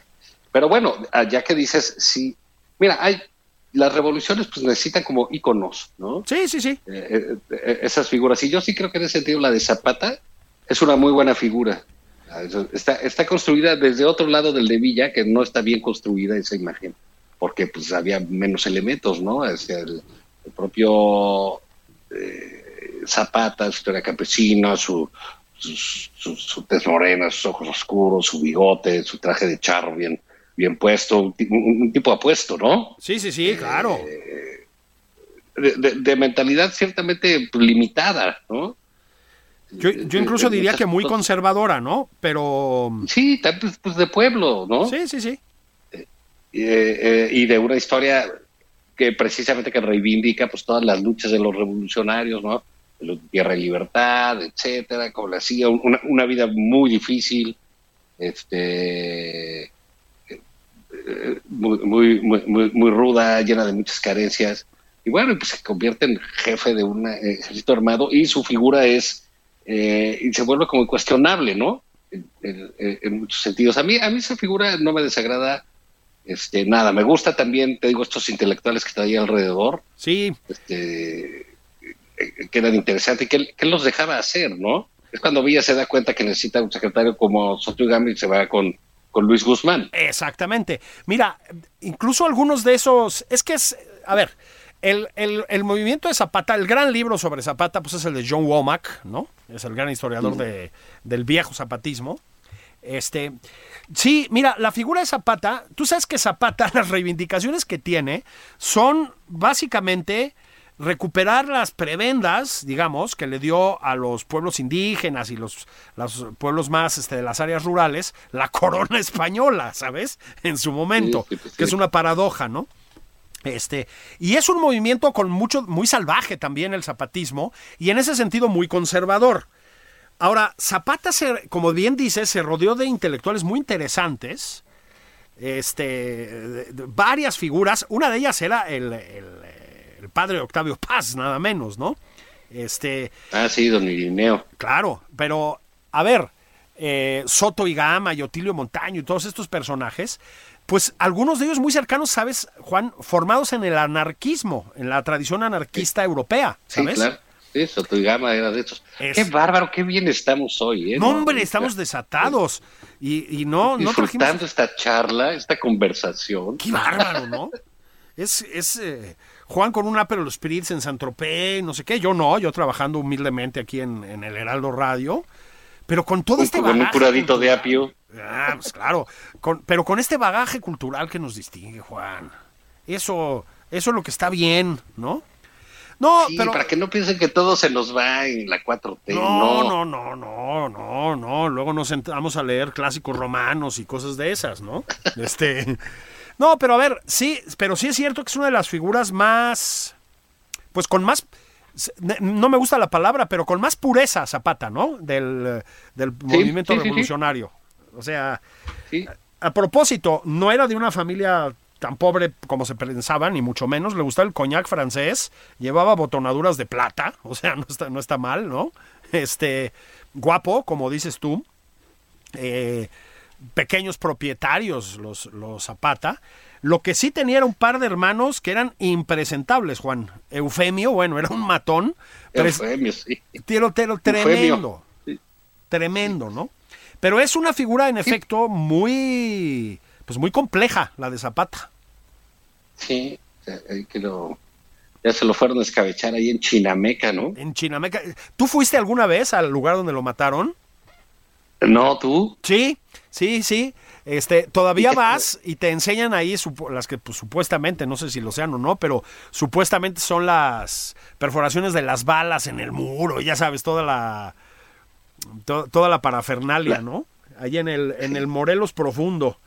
Pero bueno, ah, ya que dices, sí, mira, hay las revoluciones pues necesitan como íconos, ¿no? Sí, sí, sí. Eh, eh, esas figuras. Y yo sí creo que en ese sentido la de Zapata es una muy buena figura. Ah, Está, está construida desde otro lado del de Villa, que no está bien construida esa imagen, porque pues había menos elementos, ¿no? Hacia el, el propio eh, Zapata, su historia campesina, su, su, su, su tez morena, sus ojos oscuros, su bigote, su traje de charro bien, bien puesto, un, ti- un- un tipo apuesto, ¿no? Sí, sí, sí, claro. de, mentalidad ciertamente limitada, ¿no? Yo, yo incluso diría que muy conservadora, ¿no? Pero... Sí, pues, pues de pueblo, ¿no? Sí, sí, sí. y de una historia que precisamente que reivindica pues todas las luchas de los revolucionarios, ¿no? De tierra y libertad, etcétera, como le hacía una, una vida muy difícil, este muy, muy, muy, muy, ruda, llena de muchas carencias. Y bueno, pues se convierte en jefe de un ejército armado y su figura es, eh, y se vuelve como incuestionable, ¿no? En, en, muchos sentidos. A mí, a mí esa figura no me desagrada este, nada, me gusta también, te digo, estos intelectuales que están ahí alrededor. Sí. Este, eh, que eran interesantes y que, que los dejaba hacer, ¿no? Es cuando Villa se da cuenta que necesita un secretario como Gami y se va con, con Luis Guzmán. Exactamente. Mira, incluso algunos de esos, es que es, a ver, el, el, movimiento de Zapata, el gran libro sobre Zapata, pues es el de John Womack, ¿no? Es el gran historiador de, del viejo zapatismo. Este, sí, mira, la figura de Zapata, tú sabes que Zapata, las reivindicaciones que tiene son básicamente recuperar las prebendas, digamos, que le dio a los pueblos indígenas y los, los pueblos más este, de las áreas rurales, la corona española, ¿sabes? En su momento, que es una paradoja, ¿no? Este, y es un movimiento con mucho, muy salvaje también el zapatismo, y en ese sentido muy conservador. Ahora, Zapata, se, como bien dice, se rodeó de intelectuales muy interesantes, este, varias figuras, una de ellas era el, el, padre Octavio Paz, nada menos, ¿no? Este, ah, sí, don Irineo. Claro, pero, a ver, eh, Soto y Gama y Otilio Montaño y todos estos personajes, pues algunos de ellos muy cercanos, ¿sabes, Juan? Formados en el anarquismo, en la tradición anarquista europea, ¿sabes? Sí, claro. Eso, tu gama era de estos. Qué bárbaro, qué bien estamos hoy. ¿eh? No, hombre, estamos desatados. Y, y no, no trajimos... esta charla, esta conversación. Qué bárbaro, ¿no? es, es eh, Juan con un Apple Spirits en San Tropez, no sé qué. Yo no, yo trabajando humildemente aquí en, en el Heraldo Radio. Pero con todo este bagaje. Con un curadito de apio. Ah, pues claro. Con, pero con este bagaje cultural que nos distingue, Juan. Eso, eso es lo que está bien, ¿no? No, pero para que no piensen que todo se nos va en la 4T. No, no, no, no, no, no. Luego nos sentamos a leer clásicos romanos y cosas de esas, ¿no? este, no, pero a ver, sí, pero sí es cierto que es una de las figuras más, pues con más, no me gusta la palabra, pero con más pureza Zapata, ¿no? Del, del movimiento revolucionario. O sea, a propósito, no era de una familia tan pobre como se pensaba, ni mucho menos. Le gustaba el coñac francés, llevaba botonaduras de plata, o sea, no está, no está mal, ¿no? Este, guapo, como dices tú. Eh, pequeños propietarios, los, los Zapata. Lo que sí tenía era un par de hermanos que eran impresentables, Juan. Eufemio, bueno, era un matón. Eufemio, sí. Tiro, tremendo. Tremendo, ¿no? Pero es una figura, en efecto, muy pues muy compleja la de Zapata. Sí, que lo, ya se lo fueron a escabechar ahí en Chinameca, ¿no? En Chinameca. ¿Tú fuiste alguna vez al lugar donde lo mataron? No, ¿tú? Sí, sí, sí. Este, todavía vas y te enseñan ahí las que pues, supuestamente, no sé si lo sean o no, pero supuestamente son las perforaciones de las balas en el muro, ya sabes, toda la toda la parafernalia, ¿no? Ahí en el en el Morelos profundo.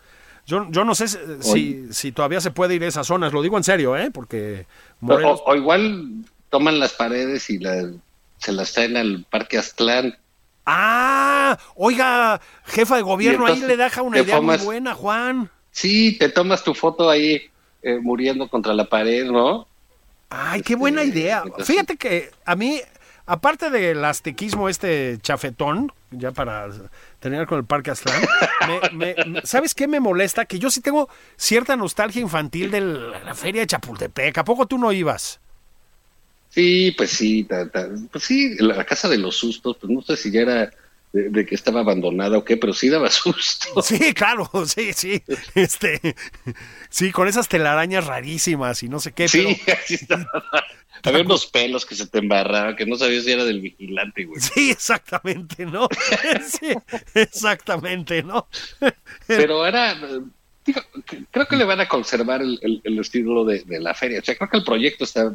Yo, yo no sé si, si, todavía se puede ir a esas zonas, lo digo en serio, ¿eh? Porque... O, igual toman las paredes y se las traen al Parque Aztlán. Ah, oiga, jefa de gobierno, ahí le deja una idea muy buena, Juan. Sí, te tomas tu foto ahí eh, muriendo contra la pared, ¿no? Ay, qué buena este, idea. Fíjate que a mí, aparte del aztequismo este chafetón, ya para terminar con el Parque Aztlán. ¿Sabes qué me molesta? Que yo sí tengo cierta nostalgia infantil de la feria de Chapultepec. ¿A poco tú no ibas? Sí, pues sí, pues sí, la casa de los sustos, pues no sé si ya era de, que estaba abandonada o qué, pero sí daba susto. Sí, claro, sí, sí. Este, sí, con esas telarañas rarísimas y no sé qué. Sí, así estaba. Había unos pelos que se te embarraban, que no sabías si era del vigilante, güey. Sí, exactamente, ¿no? sí, exactamente, ¿no? Pero era, creo que le van a conservar el, estilo de, la feria. O sea, creo que el proyecto está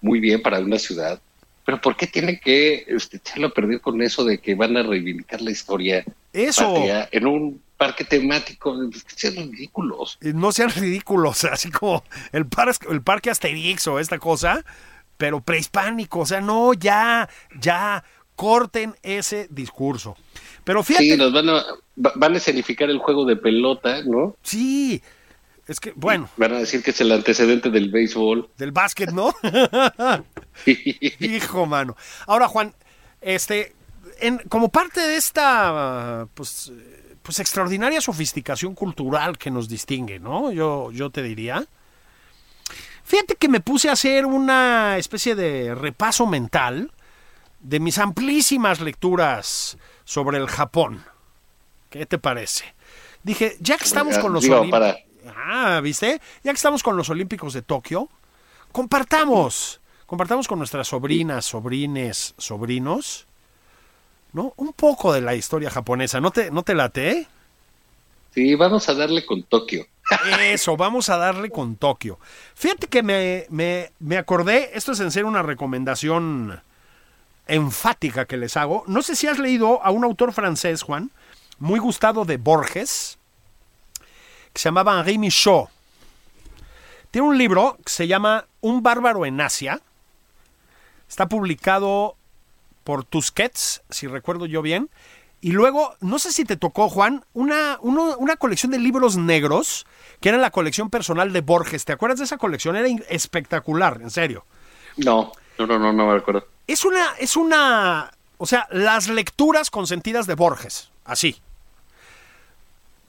muy bien para una ciudad, pero ¿por qué tienen que este, echarlo a perder con eso de que van a reivindicar la historia Eso. patria en un parque temático? Que sean ridículos. Eh, No sean ridículos, así como el, par- el parque Asterix o esta cosa, pero prehispánico. O sea, no, ya, ya, corten ese discurso. Pero fíjate, Sí, nos van a, va- van a escenificar el juego de pelota, ¿no? sí, es que, bueno, Van a decir que es el antecedente del béisbol. del básquet, ¿no? Hijo, mano. Ahora, Juan, este, en, como parte de esta, pues, pues extraordinaria sofisticación cultural que nos distingue, ¿no? Yo, yo te diría. Fíjate que me puse a hacer una especie de repaso mental de mis amplísimas lecturas sobre el Japón. ¿Qué te parece? Dije, ya que estamos con los Digo, para- Ah, ¿viste? Ya que estamos con los Olímpicos de Tokio, compartamos, compartamos con nuestras sobrinas, sobrines, sobrinos, ¿no? Un poco de la historia japonesa. ¿No te, no te late? eh? Sí, vamos a darle con Tokio. Eso, vamos a darle con Tokio. Fíjate que me, me, me acordé, esto es en serio una recomendación enfática que les hago. No sé si has leído a un autor francés, Juan, muy gustado de Borges, que se llamaba Henri Michaud. Tiene un libro que se llama Un bárbaro en Asia. Está publicado por Tusquets, si recuerdo yo bien. Y luego, no sé si te tocó, Juan, una, uno- una colección de libros negros, que era la colección personal de Borges. ¿Te acuerdas de esa colección? Era espectacular, en serio. No, no, no, no, no me acuerdo. Es una, es una, o sea, las lecturas consentidas de Borges, así.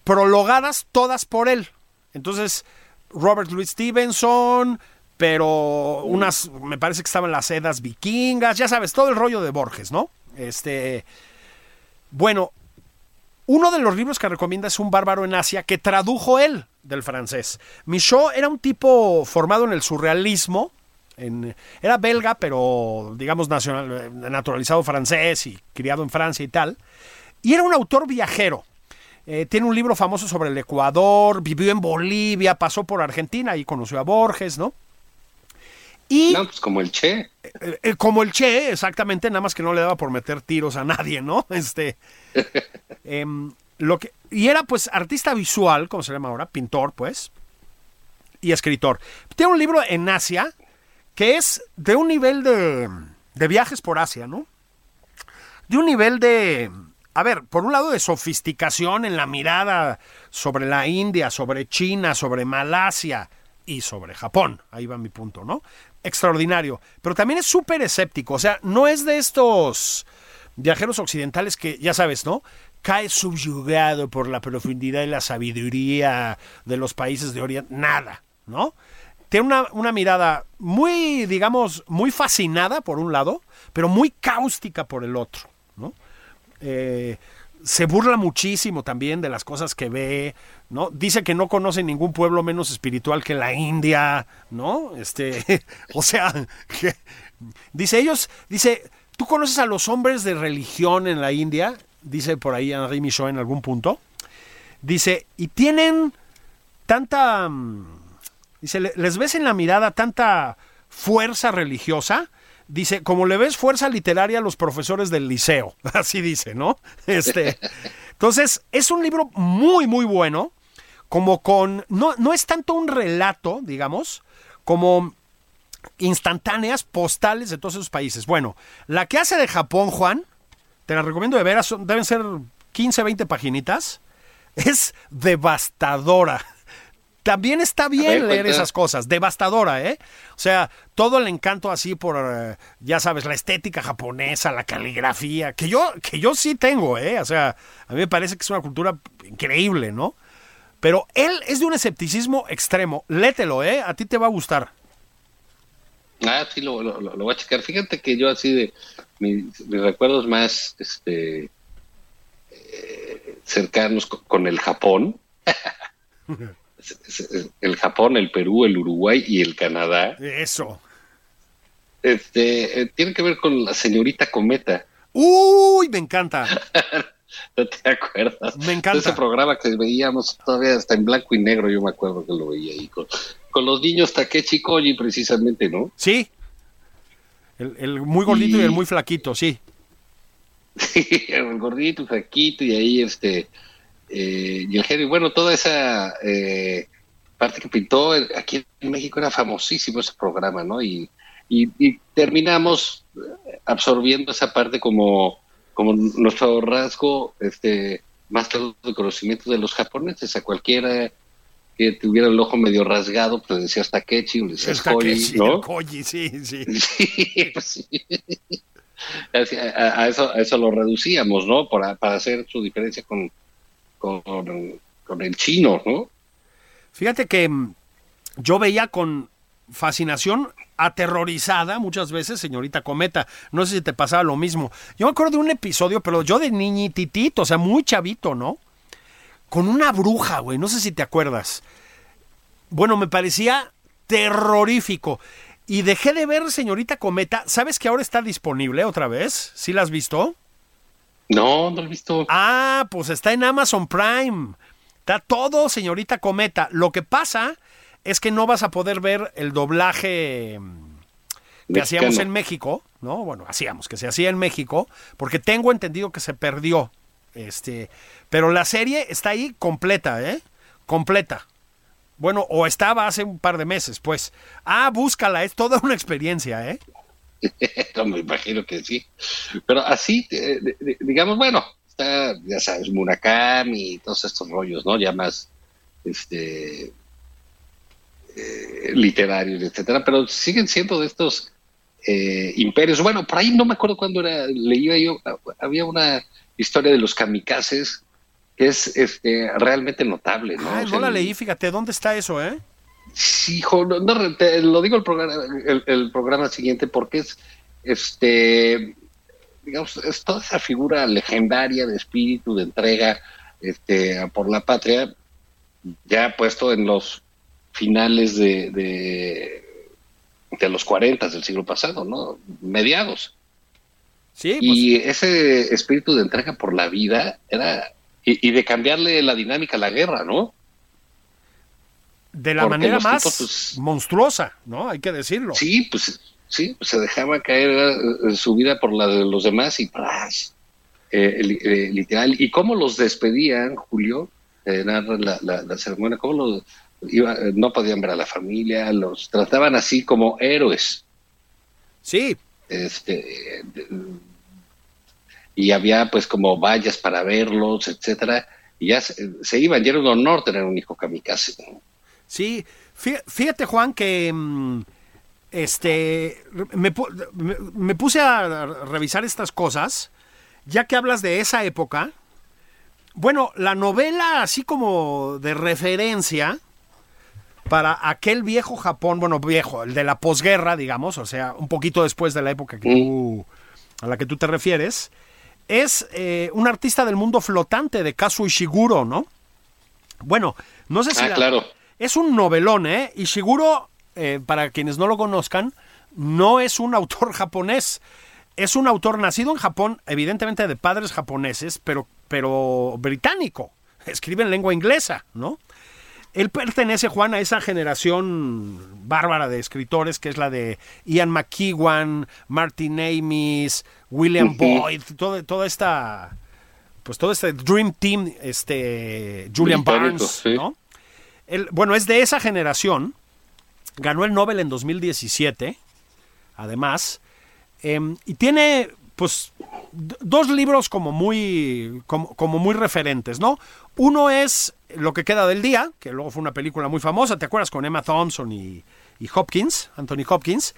Prologadas todas por él. Entonces, Robert Louis Stevenson, pero unas, me parece que estaban las edas vikingas, ya sabes, todo el rollo de Borges, ¿no? Este, bueno, uno de los libros que recomienda es Un bárbaro en Asia, que tradujo él del francés. Michaud era un tipo formado en el surrealismo, en- era belga, pero digamos nacional, naturalizado francés y criado en Francia y tal. Y era un autor viajero. Eh, tiene un libro famoso sobre el Ecuador, vivió en Bolivia, pasó por Argentina y conoció a Borges, ¿no? Y No, pues como el Che. eh, eh, como el Che, exactamente, nada más que no le daba por meter tiros a nadie, ¿no? Este. em, lo que, y era pues artista visual, como se llama ahora, pintor, pues, y escritor. Tiene un libro en Asia que es de un nivel de, de viajes por Asia, ¿no? De un nivel de, a ver, por un lado de sofisticación en la mirada sobre la India, sobre China, sobre Malasia y sobre Japón. Ahí va mi punto, ¿no? Extraordinario. Pero también es súper escéptico. O sea, no es de estos viajeros occidentales que, ya sabes, ¿no? Cae subyugado por la profundidad y la sabiduría de los países de Oriente. Nada, ¿no? Tiene una, una mirada muy, digamos, muy fascinada por un lado, pero muy cáustica por el otro. Eh, se burla muchísimo también de las cosas que ve, ¿no? Dice que no conoce ningún pueblo menos espiritual que la India, ¿no? Este, o sea, que- dice ellos, dice, ¿tú conoces a los hombres de religión en la India? Dice por ahí Henri Michaud en algún punto. Dice, y tienen tanta, mm, dice, "le- les ves en la mirada tanta fuerza religiosa, dice, como le ves fuerza literaria a los profesores del liceo, así dice, ¿no? Este, entonces, es un libro muy, muy bueno, como con, no, no es tanto un relato, digamos, como instantáneas postales de todos esos países. Bueno, la que hace de Japón, Juan, te la recomiendo de veras, deben ser 15, 20 paginitas, es devastadora. También está bien ver, leer cuenta. esas cosas, devastadora, ¿eh? O sea, todo el encanto así por, eh, ya sabes, la estética japonesa, la caligrafía, que yo, que yo sí tengo, ¿eh? O sea, a mí me parece que es una cultura increíble, ¿no? Pero él es de un escepticismo extremo. Lételo, ¿eh? A ti te va a gustar. Ah, sí, lo, lo, voy a checar. Fíjate que yo así de mis, mis recuerdos más este eh, cercanos co- con el Japón. El Japón, el Perú, el Uruguay y el Canadá. Eso. Este, eh, tiene que ver con la señorita Cometa. Uy, me encanta. ¿No te acuerdas? Me encanta. Ese programa que veíamos todavía hasta en blanco y negro, yo me acuerdo que lo veía ahí con, con los niños Takechi Koji precisamente, ¿no? Sí, El, el muy gordito y... Y- el muy flaquito, sí. el gordito, el flaquito, y ahí este, eh, y el genio, bueno, toda esa eh, parte que pintó, aquí en México era famosísimo ese programa, ¿no? Y, y, y terminamos absorbiendo esa parte como, como nuestro rasgo este, más claro de conocimiento de los japoneses, a cualquiera que tuviera el ojo medio rasgado, pues le decías Takechi, le decías Koji, ¿no? Koji, sí, sí. Sí, pues sí. A, a eso, a eso lo reducíamos, ¿no? Para, para hacer su diferencia con, con, con el chino, ¿no? Fíjate que mm, yo veía con fascinación aterrorizada muchas veces, señorita Cometa. No sé si te pasaba lo mismo. Yo me acuerdo de un episodio, pero yo de niñititito, o sea, muy chavito, ¿no? Con una bruja, güey. No sé si te acuerdas. Bueno, me parecía terrorífico. Y dejé de ver, señorita Cometa. ¿Sabes que ahora está disponible otra vez? ¿Sí la has visto? No, no lo he visto. Ah, pues está en Amazon Prime. Está todo, señorita Cometa. Lo que pasa es que no vas a poder ver el doblaje que Mexicano. hacíamos en México, ¿no? Bueno, hacíamos, que se hacía en México, porque tengo entendido que se perdió. Este, pero la serie está ahí completa, ¿eh? Completa. Bueno, o estaba hace un par de meses, pues. Ah, búscala, es toda una experiencia, ¿eh? No, me imagino que sí. Pero así, eh, digamos, bueno, está, ya sabes, Murakami y todos estos rollos, ¿no? Ya más, este, eh, literarios, etcétera, pero siguen siendo de estos eh, imperios. Bueno, por ahí no me acuerdo cuándo era, leía yo, había una historia de los kamikazes que es este, realmente notable, ¿no? Ay, O no sea, la leí, fíjate, ¿dónde está eso, eh? Sí, hijo, no, no, te lo digo el programa, el, el programa siguiente porque es, este, digamos, es toda esa figura legendaria de espíritu, de entrega, este, por la patria, ya puesto en los finales de, de, de los 40 del siglo pasado, ¿no? Mediados. Sí, pues, Y ese espíritu de entrega por la vida era, y, y de cambiarle la dinámica a la guerra, ¿no? De la porque manera más tipos, pues- monstruosa, ¿no? Hay que decirlo. Sí, pues sí, pues se dejaba caer eh, su vida por la de los demás y ¡pras! Eh, eh, literal. ¿Y cómo los despedían, Julio? Eh, la, la- la ceremonia, cómo los iba, no podían ver a la familia, los trataban así como héroes. Sí, Este, y había pues como vallas para verlos, etcétera. Y ya se, se iban, y era un honor tener un hijo kamikaze. ¿no? Sí. Fí- Fíjate, Juan, que mm, este me, me- puse a revisar estas cosas, ya que hablas de esa época. Bueno, la novela, así como de referencia para aquel viejo Japón, bueno, viejo, el de la posguerra, digamos, o sea, un poquito después de la época que tú, a la que tú te refieres, es eh, un artista del mundo flotante de Kazuo Ishiguro, ¿no? Bueno, no sé si... Ah, la- claro. Es un novelón, ¿eh? Ishiguro, eh, para quienes no lo conozcan, no es un autor japonés. Es un autor nacido en Japón, evidentemente de padres japoneses, pero, pero británico. Escribe en lengua inglesa, ¿no? Él pertenece, Juan, a esa generación bárbara de escritores que es la de Ian McEwan, Martin Amis, William Boyd, todo- toda esta, pues todo este Dream Team, este Julian Británico, Barnes, sí. ¿no? Bueno, es de esa generación. Ganó el Nobel en 2017, además. em, y tiene, pues, dos libros como muy, como, muy referentes, ¿no? Uno es Lo que queda del día, que luego fue una película muy famosa, ¿te acuerdas? Con Emma Thompson y, Hopkins, Anthony Hopkins.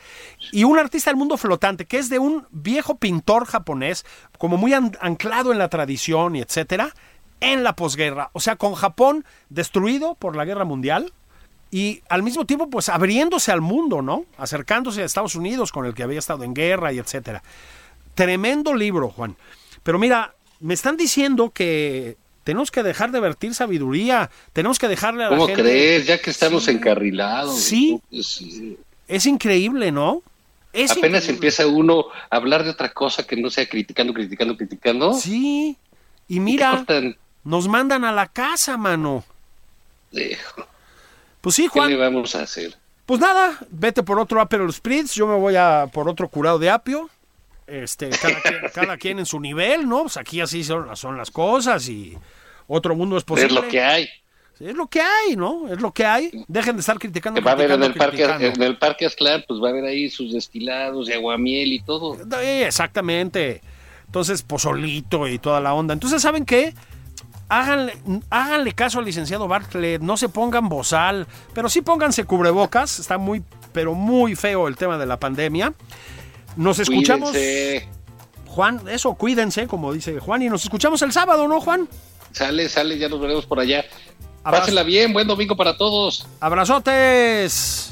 Y un artista del mundo flotante, que es de un viejo pintor japonés, como muy an- anclado en la tradición y etcétera, en la posguerra. O sea, con Japón destruido por la guerra mundial y al mismo tiempo, pues abriéndose al mundo, ¿no? Acercándose a Estados Unidos con el que había estado en guerra y etcétera. Tremendo libro, Juan. Pero mira, me están diciendo que tenemos que dejar de vertir sabiduría, tenemos que dejarle a la ¿Cómo gente. crees? Ya que estamos Sí. encarrilados. Sí. Sí. Es increíble, ¿no? Es Apenas increíble. empieza uno a hablar de otra cosa que no sea criticando, criticando, criticando. Sí. Y ¿Y qué mira? Nos mandan a la casa, mano. Hijo, Pues sí, ¿Qué le Juan. vamos a hacer? Pues nada, vete por otro Aperol Spritz, yo me voy a por otro curado de apio. Este, cada, quien, cada quien en su nivel, ¿no? Pues aquí así son, son las cosas y otro mundo es posible. Es lo que hay. Es lo que hay, ¿no? Es lo que hay. Dejen de estar criticando. Que va a haber en el, parque, en el parque Asclar, pues va a haber ahí sus destilados de aguamiel y todo. Eh, Exactamente. Entonces, pozolito y toda la onda. Entonces, ¿saben qué? Háganle, háganle caso al licenciado Bartlett, no se pongan bozal, pero sí pónganse cubrebocas. Está muy, pero muy feo el tema de la pandemia. Nos escuchamos. Cuídense. Juan, eso, cuídense, como dice Juan, y nos escuchamos el sábado, ¿no, Juan? Sale, sale, ya nos veremos por allá. Abrazo. Pásenla bien, buen domingo para todos. Abrazotes.